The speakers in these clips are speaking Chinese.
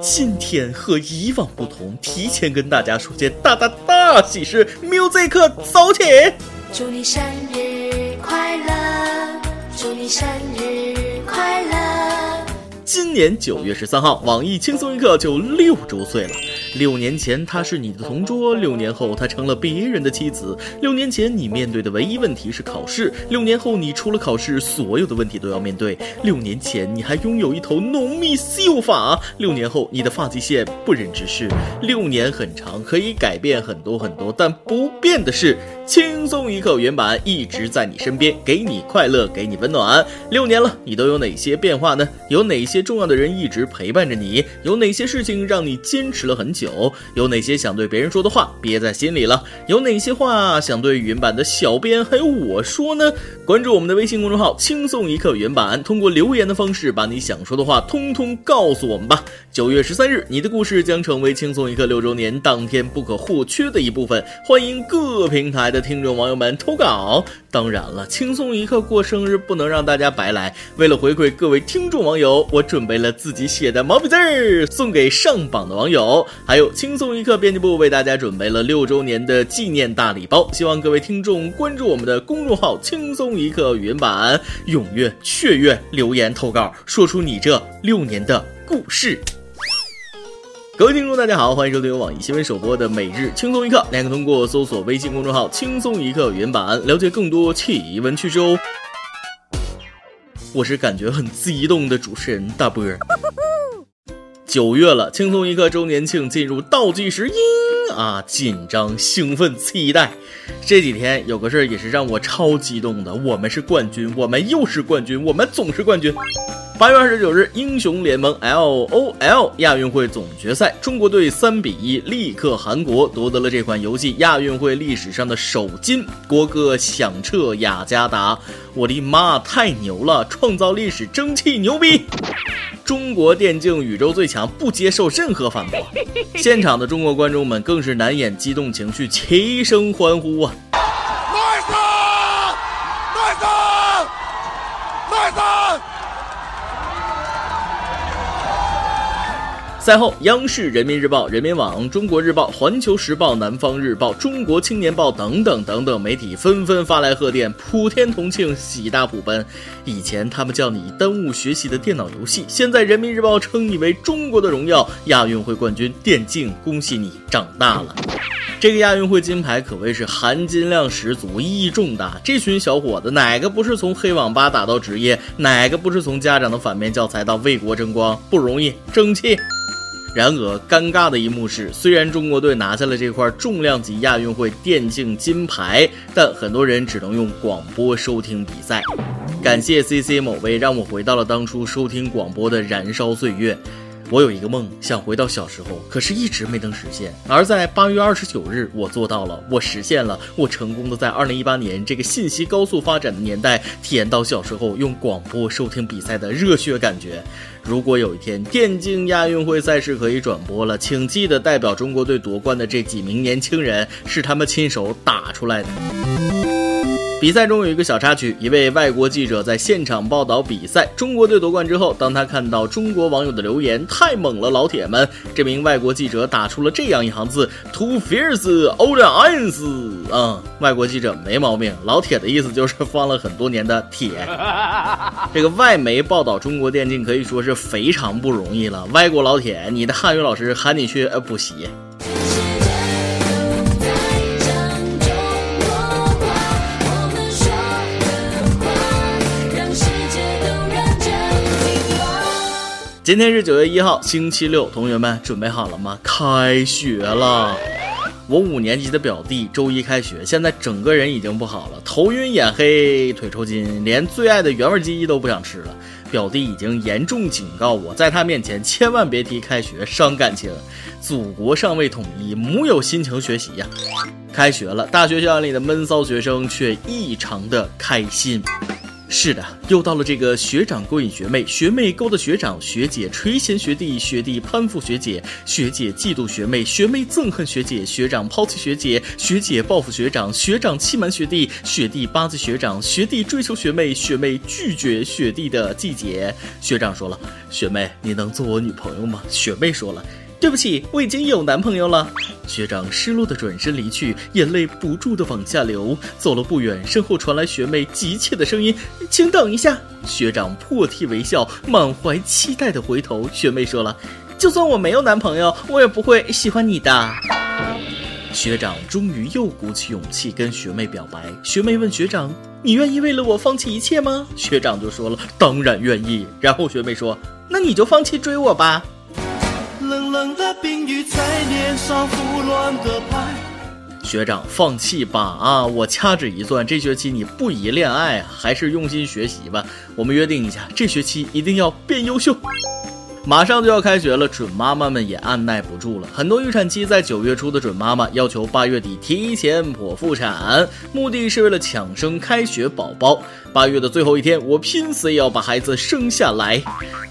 今天和以往不同，提前跟大家说件大大大喜事，music 走起！祝你生日快乐，祝你生日快乐。今年九月十三号，网易轻松一刻就六周岁了。六年前他是你的同桌，六年后他成了别人的妻子。六年前你面对的唯一问题是考试，六年后你除了考试，所有的问题都要面对。六年前你还拥有一头浓密秀发，六年后你的发际线不忍直视。六年很长，可以改变很多很多，但不变的是，轻松一刻原版一直在你身边，给你快乐，给你温暖。六年了，你都有哪些变化呢？有哪些重要的人一直陪伴着你？有哪些事情让你坚持了很久？有哪些想对别人说的话憋在心里了？有哪些话想对原版的小编还有我说呢？关注我们的微信公众号“轻松一刻原版”，通过留言的方式把你想说的话通通告诉我们吧。九月十三日，你的故事将成为轻松一刻六周年当天不可或缺的一部分。欢迎各平台的听众网友们投稿。当然了，轻松一刻过生日不能让大家白来。为了回馈各位听众网友，我准备了自己写的毛笔字儿送给上榜的网友。还有轻松一刻编辑部为大家准备了六周年的纪念大礼包。希望各位听众关注我们的公众号“轻松一刻语音版”，踊跃雀跃留言投稿，说出你这六年的故事。各位听众，大家好，欢迎收听由网易新闻首播的《每日轻松一刻》，您可通过搜索微信公众号“轻松一刻原版”了解更多奇闻趣事哦。我是感觉很激动的主持人大波。九月了，轻松一刻周年庆进入倒计时，音啊，紧张、兴奋、期待。这几天有个事儿也是让我超激动的，我们是冠军，我们又是冠军，我们总是冠军。八月二十九日，英雄联盟 LOL 亚运会总决赛，中国队三比一力克韩国，夺得了这款游戏亚运会历史上的首金。国歌响彻雅加达，我的妈，太牛了！创造历史，争气，牛逼！中国电竞宇宙最强，不接受任何反驳。现场的中国观众们更是难掩激动情绪，齐声欢呼啊！赛后，央视、人民日报、人民网、中国日报、环球时报、南方日报、中国青年报等等等等媒体纷纷发来贺电，普天同庆，喜大普奔。以前他们叫你耽误学习的电脑游戏，现在人民日报称你为中国的荣耀，亚运会冠军电竞，恭喜你长大了。这个亚运会金牌可谓是含金量十足，意义重大。这群小伙子哪个不是从黑网吧打到职业？哪个不是从家长的反面教材到为国争光？不容易，争气。然而，尴尬的一幕是，虽然中国队拿下了这块重量级亚运会电竞金牌，但很多人只能用广播收听比赛。感谢 CC 某位，让我回到了当初收听广播的燃烧岁月。我有一个梦，想回到小时候，可是一直没能实现。而在八月二十九日，我做到了，我实现了，我成功的在二零一八年这个信息高速发展的年代，体验到小时候用广播收听比赛的热血感觉。如果有一天电竞亚运会赛事可以转播了，请记得代表中国队夺冠的这几名年轻人是他们亲手打出来的。比赛中有一个小插曲，一位外国记者在现场报道比赛，中国队夺冠之后，当他看到中国网友的留言太猛了，老铁们，这名外国记者打出了这样一行字：Too fierce, old iron. 嗯，外国记者没毛病，老铁的意思就是放了很多年的铁。这个外媒报道中国电竞可以说是非常不容易了，外国老铁，你的汉语老师喊你去补习。今天是九月一号，星期六，同学们准备好了吗？开学了！我五年级的表弟周一开学，现在整个人已经不好了，头晕眼黑，腿抽筋，连最爱的原味鸡都不想吃了。表弟已经严重警告我，在他面前千万别提开学，伤感情。祖国尚未统一，木有心情学习呀。开学了，大学校园里的闷骚学生却异常的开心。是的，又到了这个学长勾引学妹，学妹勾搭学长，学姐垂涎学弟，学弟攀附学姐，学姐嫉妒学妹，学妹憎恨学姐，学长抛弃学姐，学姐报复学长，学长欺瞒学弟，学弟巴结学长，学弟追求学妹，学妹拒绝学弟的季节。学长说了，学妹，你能做我女朋友吗？学妹说了。对不起，我已经有男朋友了。学长失落的转身离去，眼泪不住的往下流。走了不远，身后传来学妹急切的声音：“请等一下。”学长破涕为笑，满怀期待的回头。学妹说了：“就算我没有男朋友，我也不会喜欢你的。”学长终于又鼓起勇气跟学妹表白。学妹问学长：“你愿意为了我放弃一切吗？”学长就说了：“当然愿意。”然后学妹说：“那你就放弃追我吧。”冷冷的冰雨在脸上胡乱的拍。学长，放弃吧啊！我掐指一算，这学期你不宜恋爱，还是用心学习吧。我们约定一下，这学期一定要变优秀。马上就要开学了，准妈妈们也按耐不住了。很多预产期在九月初的准妈妈要求八月底提前剖腹产，目的是为了抢生开学宝宝。八月的最后一天，我拼死也要把孩子生下来。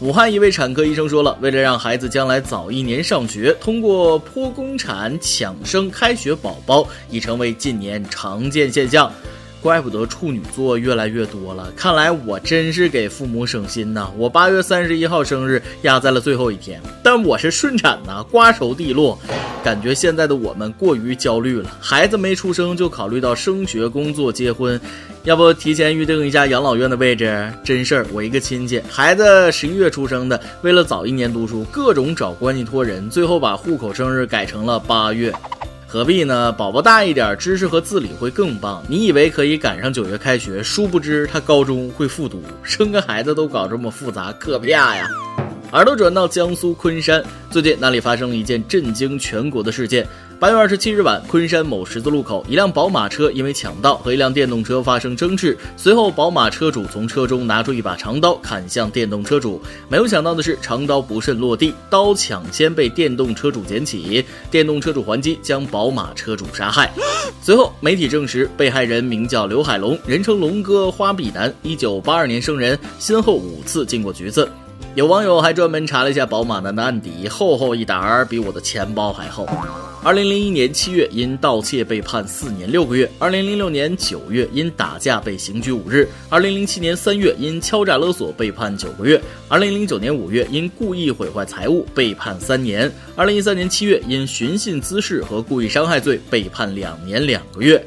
武汉一位产科医生说了，为了让孩子将来早一年上学，通过剖宫产抢生开学宝宝已成为近年常见现象。怪不得处女座越来越多了，看来我真是给父母省心呐！我八月三十一号生日压在了最后一天，但我是顺产呐，瓜熟蒂落。感觉现在的我们过于焦虑了，孩子没出生就考虑到升学、工作、结婚，要不提前预定一下养老院的位置？真事儿，我一个亲戚，孩子十一月出生的，为了早一年读书，各种找关系托人，最后把户口生日改成了八月。何必呢？宝宝大一点，知识和自理会更棒。你以为可以赶上九月开学，殊不知他高中会复读。生个孩子都搞这么复杂，可怕呀！耳朵转到江苏昆山，最近那里发生了一件震惊全国的事件。八月二十七日晚，昆山某十字路口，一辆宝马车因为抢道和一辆电动车发生争执。随后，宝马车主从车中拿出一把长刀砍向电动车主。没有想到的是，长刀不慎落地，刀抢先被电动车主捡起，电动车主还击，将宝马车主杀害。随后，媒体证实，被害人名叫刘海龙，人称龙哥、花臂男，一九八二年生人，先后五次进过局子。有网友还专门查了一下宝马男的案底，厚厚一沓儿，比我的钱包还厚。二零零一年七月因盗窃被判四年六个月，二零零六年九月因打架被刑拘五日，二零零七年三月因敲诈勒索被判九个月，二零零九年五月因故意毁坏财物被判三年，二零一三年七月因寻衅滋事和故意伤害罪被判两年两个月。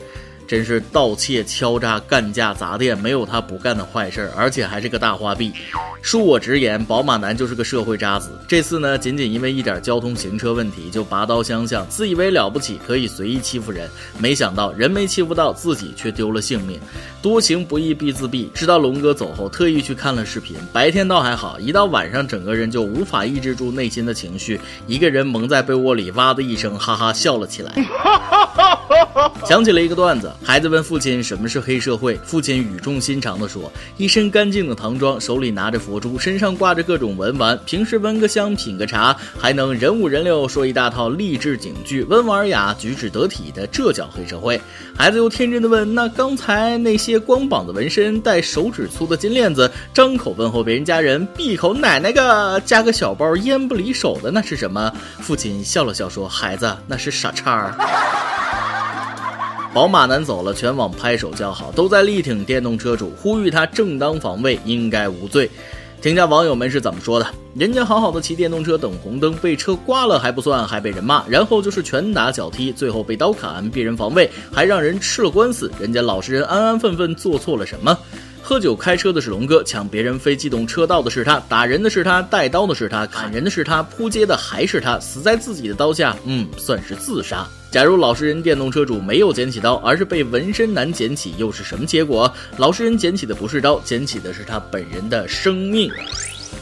真是盗窃、敲诈、干架、砸店，没有他不干的坏事儿，而且还是个大花臂。恕我直言，宝马男就是个社会渣子。这次呢，仅仅因为一点交通行车问题就拔刀相向，自以为了不起，可以随意欺负人。没想到人没欺负到，自己却丢了性命。多行不义必自毙。知道龙哥走后，特意去看了视频。白天倒还好，一到晚上，整个人就无法抑制住内心的情绪，一个人蒙在被窝里，哇的一声，哈哈笑了起来。想起了一个段子，孩子问父亲什么是黑社会，父亲语重心长地说：一身干净的唐装，手里拿着佛珠，身上挂着各种文玩，平时闻个香品个茶，还能人五人六说一大套励志警句，温文尔雅，举止得体的，这叫黑社会。孩子又天真的问：那刚才那些光膀子纹身、戴手指粗的金链子、张口问候别人家人、闭口奶奶个、加个小包烟不离手的，那是什么？父亲笑了笑说：孩子，那是傻叉。宝马男走了，全网拍手叫好，都在力挺电动车主，呼吁他正当防卫，应该无罪。听下网友们是怎么说的：人家好好的骑电动车等红灯，被车刮了还不算，还被人骂，然后就是拳打脚踢，最后被刀砍，逼人防卫，还让人吃了官司。人家老实人安安分分做错了什么？喝酒开车的是龙哥，抢别人非机动车道的是他，打人的是他，带刀的是他，砍人的是他，扑街的还是他，死在自己的刀下，嗯，算是自杀。假如老实人电动车主没有捡起刀，而是被纹身男捡起，又是什么结果？老实人捡起的不是刀，捡起的是他本人的生命。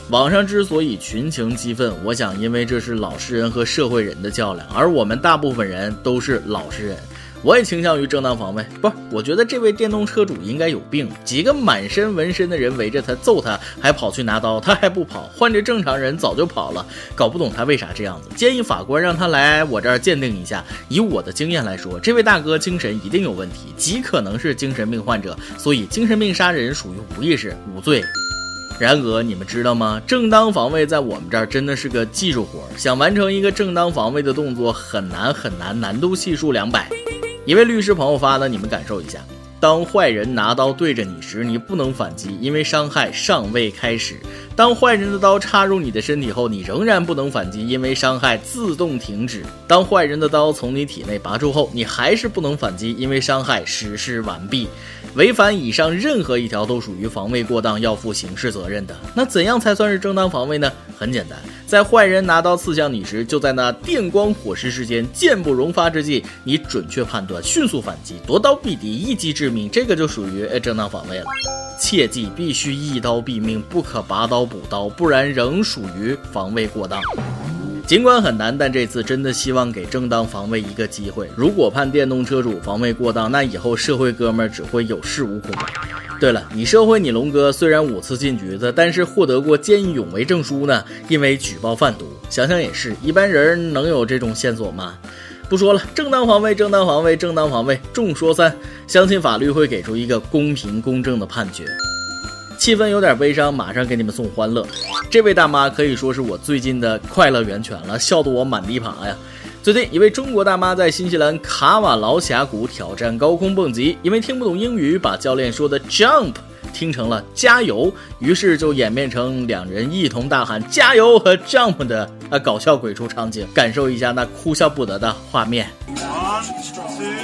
网上之所以群情激愤，我想因为这是老实人和社会人的较量，而我们大部分人都是老实人。我也倾向于正当防卫。不是，我觉得这位电动车主应该有病，几个满身纹身的人围着他揍他，还跑去拿刀，他还不跑，换着正常人早就跑了。搞不懂他为啥这样子，建议法官让他来我这儿鉴定一下。以我的经验来说，这位大哥精神一定有问题，极可能是精神病患者，所以精神病杀人属于无意识，无罪。然而，你们知道吗？正当防卫在我们这儿真的是个技术活儿，想完成一个正当防卫的动作很难很难，难度系数两百。一位律师朋友发的你们感受一下当坏人拿刀对着你时你不能反击因为伤害尚未开始。当坏人的刀插入你的身体后你仍然不能反击因为伤害自动停止。当坏人的刀从你体内拔出后你还是不能反击因为伤害实施完毕。违反以上任何一条都属于防卫过当，要负刑事责任的。那怎样才算是正当防卫呢？很简单，在坏人拿刀刺向你时，就在那电光火石之间，箭不容发之际，你准确判断，迅速反击，夺刀必敌，一击致命，这个就属于正当防卫了。切记，必须一刀毙命，不可拔刀补刀，不然仍属于防卫过当。尽管很难，但这次真的希望给正当防卫一个机会。如果判电动车主防卫过当，那以后社会哥们儿只会有恃无恐。对了，你社会你龙哥虽然五次进局子，但是获得过见义勇为证书呢？因为举报贩毒。想想也是一般人能有这种线索吗？不说了，正当防卫、正当防卫、正当防卫。众说三相信，法律会给出一个公平公正的判决。气氛有点悲伤，马上给你们送欢乐。这位大妈可以说是我最近的快乐源泉了，笑得我满地爬呀。最近，一位中国大妈在新西兰卡瓦劳峡谷挑战高空蹦极，因为听不懂英语，把教练说的 “jump” 听成了“加油”，于是就演变成两人一同大喊“加油”和 “jump” 的啊搞笑鬼畜场景，感受一下那哭笑不得的画面。One, two, three,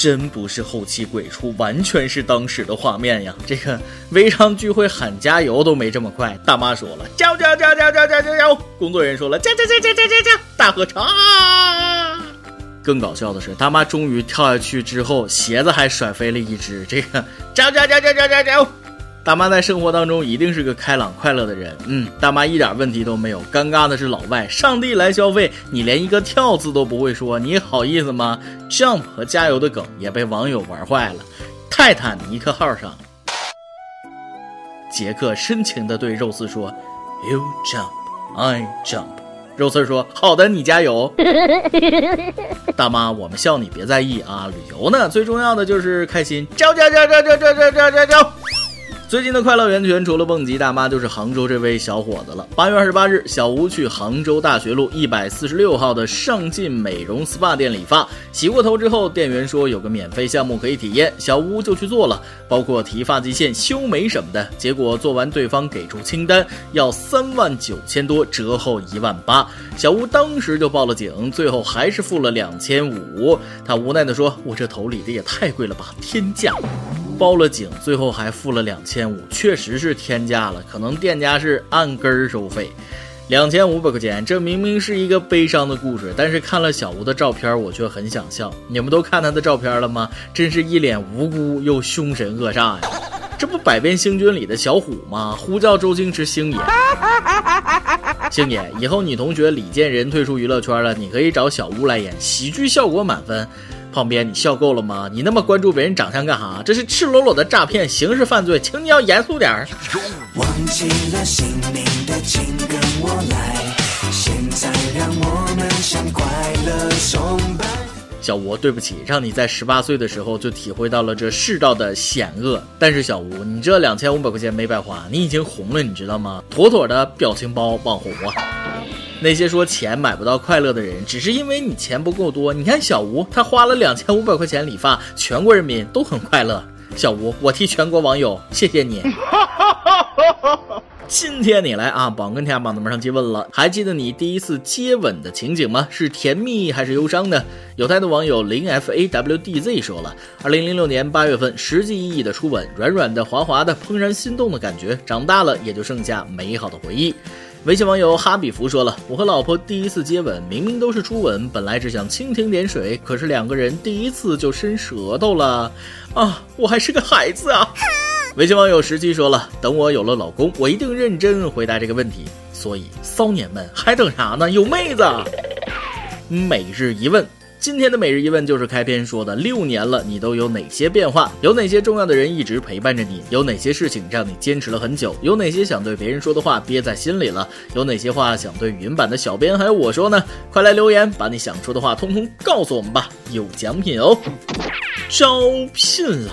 真不是后期鬼畜，完全是当时的画面呀！这个微商聚会喊加油都没这么快。大妈说了加油加油加油加油加油加油！工作人员说了加加加加加加加！大合唱。更搞笑的是，大妈终于跳下去之后，鞋子还甩飞了一只。这个加油加油加油加油加油！大妈在生活当中一定是个开朗快乐的人，嗯，大妈一点问题都没有。尴尬的是老外，上帝来消费，你连一个跳字都不会说，你好意思吗？Jump 和加油的梗也被网友玩坏了。泰坦尼克号上，杰克深情地对肉丝说：“You jump, I jump。”肉丝说：“好的，你加油。”大妈，我们笑你别在意啊，旅游呢最重要的就是开心。叫叫叫叫叫叫叫叫叫。最近的快乐源泉，除了蹦极大妈，就是杭州这位小伙子了。八月二十八日，小吴去杭州大学路一百四十六号的上进美容 SPA 店理发，洗过头之后，店员说有个免费项目可以体验，小吴就去做了，包括提发际线、修眉什么的。结果做完，对方给出清单，要三万九千多，折后一万八。小吴当时就报了警，最后还是付了两千五。他无奈地说：“我这头理的也太贵了吧，天价。”报了警，最后还付了两千五，确实是天价了。可能店家是按根儿收费，两千五百块钱，这明明是一个悲伤的故事。但是看了小吴的照片，我却很想笑。你们都看他的照片了吗？真是一脸无辜又凶神恶煞呀！这不《百变星君》里的小虎吗？呼叫周星驰星爷。星爷，以后女同学李建仁退出娱乐圈了，你可以找小吴来演，喜剧效果满分。旁边，你笑够了吗？你那么关注别人长相干哈？这是赤裸裸的诈骗，刑事犯罪，请你要严肃点儿。忘记了姓名的，请跟我来。现在让我们向快乐崇拜。小吴，对不起，让你在十八岁的时候就体会到了这世道的险恶。但是小吴，你这两千五百块钱没白花，你已经红了，你知道吗？妥妥的表情包网红啊！那些说钱买不到快乐的人，只是因为你钱不够多。你看小吴，他花了两千五百块钱理发，全国人民都很快乐。小吴，我替全国网友谢谢你。今天你来啊，榜跟天下榜的门上接问了。还记得你第一次接吻的情景吗？是甜蜜还是忧伤呢？有台的网友零 f a w d z 说了，二零零六年八月份，实际意义的初吻，软软的、滑滑的，怦然心动的感觉。长大了也就剩下美好的回忆。微信网友哈比福说了，我和老婆第一次接吻，明明都是初吻，本来只想蜻蜓点水，可是两个人第一次就伸舌头了，啊，我还是个孩子啊。微信网友十七说了：“等我有了老公，我一定认真回答这个问题。”所以，骚年们还等啥呢？有妹子！每日一问，今天的每日一问就是开篇说的：六年了，你都有哪些变化？有哪些重要的人一直陪伴着你？有哪些事情让你坚持了很久？有哪些想对别人说的话憋在心里了？有哪些话想对语音版的小编还有我说呢？快来留言，把你想说的话通通告诉我们吧，有奖品哦！招聘了。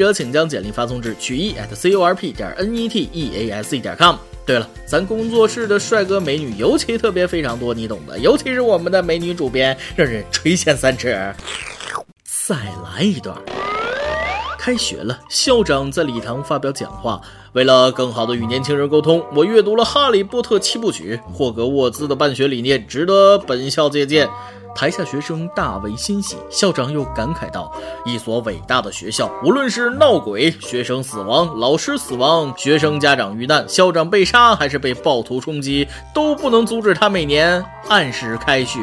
者请将简历发送至曲艺 at c o r p 点 n e t e a s e 点 com。对了，咱工作室的帅哥美女尤其特别非常多，你懂的。尤其是我们的美女主编，让人垂涎三尺。再来一段。开学了，校长在礼堂发表讲话。为了更好的与年轻人沟通，我阅读了《哈利波特》七部曲，霍格沃兹的办学理念值得本校借鉴。台下学生大为欣喜，校长又感慨道：“一所伟大的学校，无论是闹鬼、学生死亡、老师死亡、学生家长遇难、校长被杀，还是被暴徒冲击，都不能阻止他每年按时开学。”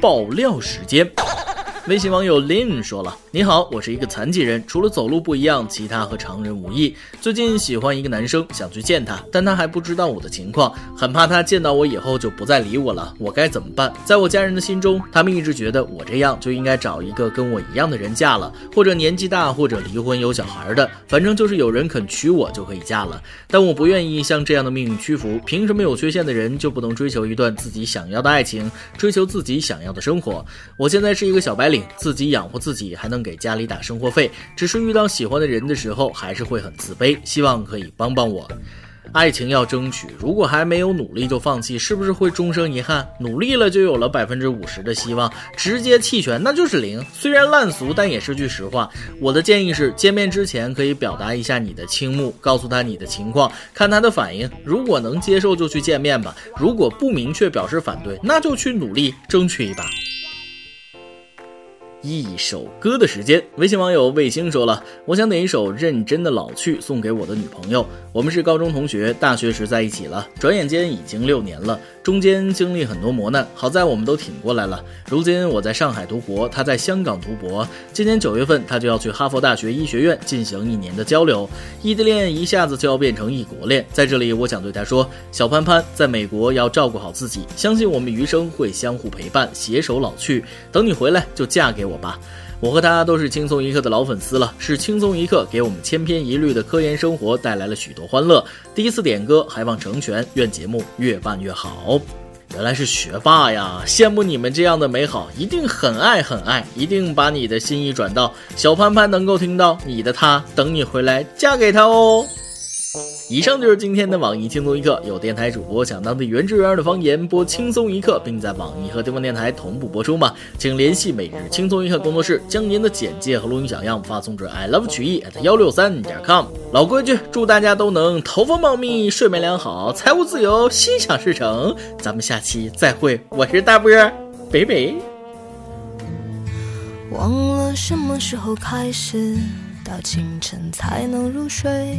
爆料时间。微信网友 Lin 说了：“你好，我是一个残疾人，除了走路不一样，其他和常人无异。最近喜欢一个男生，想去见他，但他还不知道我的情况，很怕他见到我以后就不再理我了。我该怎么办？在我家人的心中，他们一直觉得我这样就应该找一个跟我一样的人嫁了，或者年纪大，或者离婚有小孩的，反正就是有人肯娶我就可以嫁了。但我不愿意向这样的命运屈服。凭什么有缺陷的人就不能追求一段自己想要的爱情，追求自己想要的生活？我现在是一个小白领。”自己养活自己，还能给家里打生活费，只是遇到喜欢的人的时候，还是会很自卑。希望可以帮帮我。爱情要争取，如果还没有努力就放弃，是不是会终生遗憾？努力了就有了百分之五十的希望，直接弃权那就是零。虽然烂俗，但也是句实话。我的建议是，见面之前可以表达一下你的倾慕，告诉他你的情况，看他的反应。如果能接受就去见面吧，如果不明确表示反对，那就去努力争取一把。一首歌的时间，微信网友卫星说了：“我想点一首《认真的老去》送给我的女朋友。我们是高中同学，大学时在一起了，转眼间已经六年了，中间经历很多磨难，好在我们都挺过来了。如今我在上海读博，他在香港读博。今年九月份，他就要去哈佛大学医学院进行一年的交流。异地恋一下子就要变成异国恋，在这里，我想对他说：小潘潘，在美国要照顾好自己，相信我们余生会相互陪伴，携手老去。等你回来，就嫁给。”我吧，我和他都是轻松一刻的老粉丝了，是轻松一刻给我们千篇一律的科研生活带来了许多欢乐。第一次点歌，还望成全，愿节目越办越好。原来是学霸呀，羡慕你们这样的美好，一定很爱很爱，一定把你的心意转到小潘潘能够听到，你的他等你回来嫁给他哦。以上就是今天的网易轻松一刻，有电台主播想当地原汁原味的方言播轻松一刻，并在网易和地方电台同步播出吗？请联系每日轻松一刻工作室，将您的简介和录音小样发送至 i love 曲艺 at 幺六三点 com。老规矩，祝大家都能头发茂密，睡眠良好，财务自由，心想事成。咱们下期再会，我是大波，北北。忘了什么时候开始，到清晨才能入睡。